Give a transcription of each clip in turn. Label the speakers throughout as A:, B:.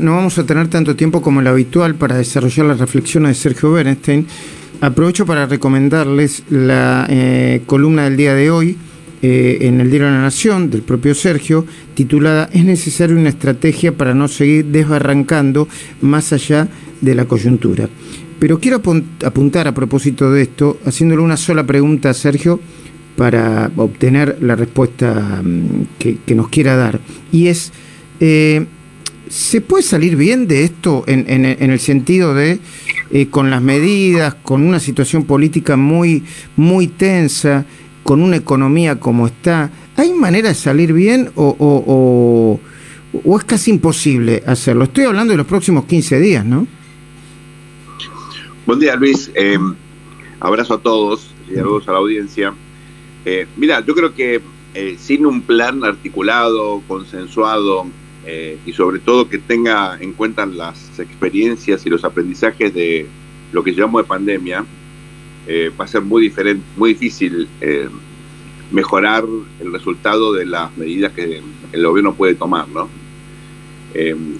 A: no vamos a tener tanto tiempo como lo habitual para desarrollar las reflexiones de Sergio Bernstein. Aprovecho para recomendarles la eh, columna del día de hoy eh, en el Diario de la Nación del propio Sergio, titulada Es necesaria una estrategia para no seguir desbarrancando más allá de la coyuntura. Pero quiero apuntar a propósito de esto, haciéndole una sola pregunta a Sergio para obtener la respuesta mm, que, nos quiera dar. Y es, eh, ¿se puede salir bien de esto en, el sentido de, eh, con las medidas, con una situación política muy, muy tensa, con una economía como está, ¿hay manera de salir bien o, o es casi imposible hacerlo? Estoy hablando de los próximos 15 días, ¿no?
B: Buen día, Luis. Eh, abrazo a todos y saludos a la audiencia. Eh, mira, yo creo que sin un plan articulado, consensuado y sobre todo que tenga en cuenta las experiencias y los aprendizajes de lo que llamamos de pandemia, va a ser muy diferente, muy difícil mejorar el resultado de las medidas que el gobierno puede tomar, ¿no?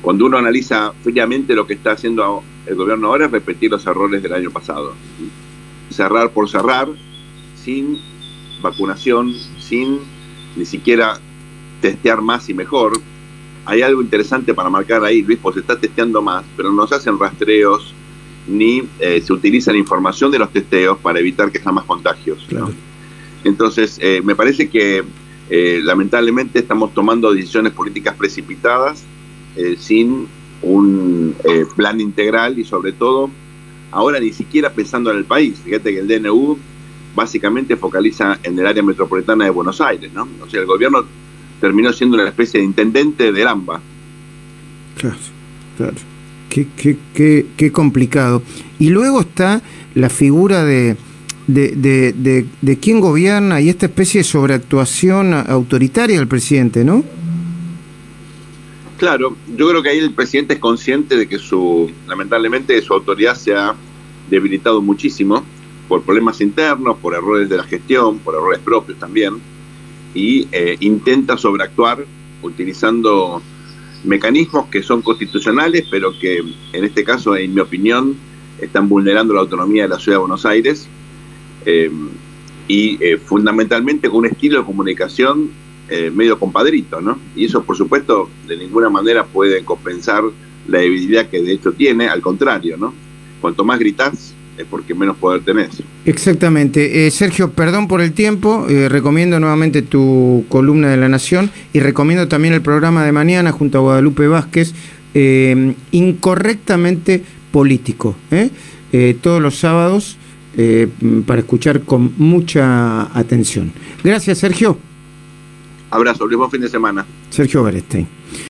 B: cuando uno analiza fríamente lo que está haciendo el gobierno ahora es repetir los errores del año pasado. Cerrar por cerrar, sin vacunación, sin ni siquiera testear más y mejor. Hay algo interesante para marcar ahí, Luis, pues se está testeando más, pero no se hacen rastreos ni eh, se utiliza la información de los testeos para evitar que sean más contagios. Entonces, eh, me parece que eh, lamentablemente estamos tomando decisiones políticas precipitadas sin un eh, plan integral y sobre todo ahora ni siquiera pensando en el país. Fíjate que el DNU básicamente focaliza en el área metropolitana de Buenos Aires, ¿no? O sea, el gobierno terminó siendo una especie de intendente del AMBA.
A: Claro, claro. Qué, qué, qué, qué complicado. Y luego está la figura de, de, de, de quién gobierna y esta especie de sobreactuación autoritaria del presidente, ¿no?
B: Claro, yo creo que ahí el presidente es consciente de que su, lamentablemente, su autoridad se ha debilitado muchísimo por problemas internos, por errores de la gestión, por errores propios también, y eh, intenta sobreactuar utilizando mecanismos que son constitucionales, pero que en este caso, en mi opinión, están vulnerando la autonomía de la ciudad de Buenos Aires eh, y eh, fundamentalmente con un estilo de comunicación eh, medio compadrito, ¿no? Y eso, por supuesto, de ninguna manera puede compensar la debilidad que de hecho tiene, al contrario, ¿no? Cuanto más gritas, es porque menos poder tenés.
A: Exactamente. Eh, Sergio, perdón por el tiempo, eh, recomiendo nuevamente tu columna de La Nación y recomiendo también el programa de mañana junto a Guadalupe Vázquez, incorrectamente político, todos los sábados para escuchar con mucha atención. Gracias, Sergio.
B: Abrazo, buen fin de semana.
A: Sergio Berestein.